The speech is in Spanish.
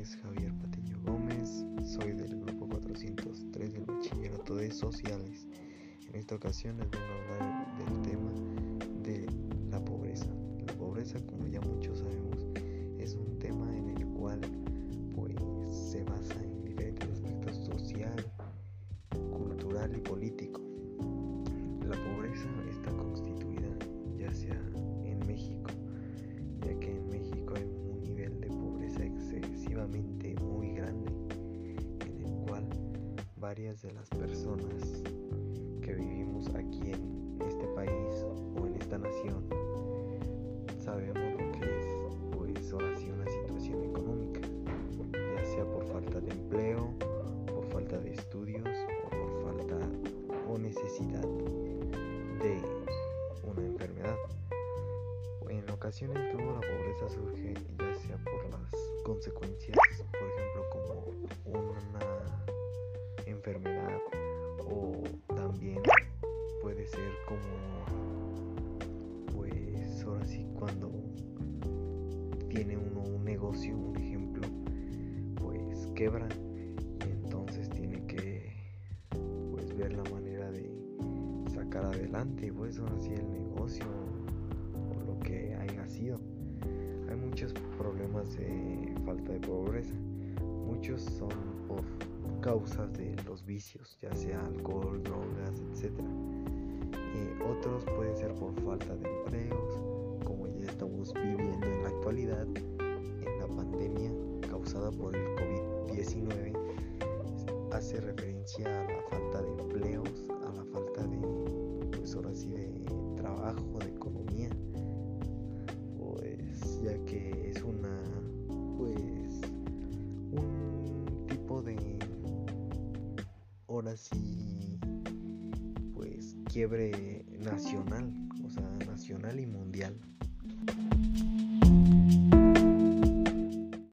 es Javier Patiño Gómez, soy del grupo 403 del Bachillerato de Sociales. En esta ocasión les vengo a hablar del tema de la pobreza. La pobreza, como ya muchos sabemos, es un tema en el cual pues, se basa en diferentes aspectos social, cultural y político. La pobreza está constituida varias de las personas que vivimos aquí en este país o en esta nación sabemos lo que es pues ahora sí una situación económica ya sea por falta de empleo por falta de estudios o por falta o necesidad de una enfermedad. En ocasiones luego la pobreza surge ya sea por las consecuencias por ejemplo como una enfermedad o también puede ser como pues ahora sí cuando tiene uno un negocio un ejemplo pues quebra y entonces tiene que pues ver la manera de sacar adelante pues ahora sí el negocio o lo que haya sido. Hay muchos problemas de falta de pobreza. Muchos son causas de los vicios, ya sea alcohol, drogas, etc. Y otros pueden ser por falta de empleos, como ya estamos viviendo en la actualidad, en la pandemia causada por el COVID-19, hace referencia a la falta de empleos, a la falta de, pues ahora sí, de trabajo, de economía, pues ya que ahora sí, pues quiebre nacional, o sea, nacional y mundial.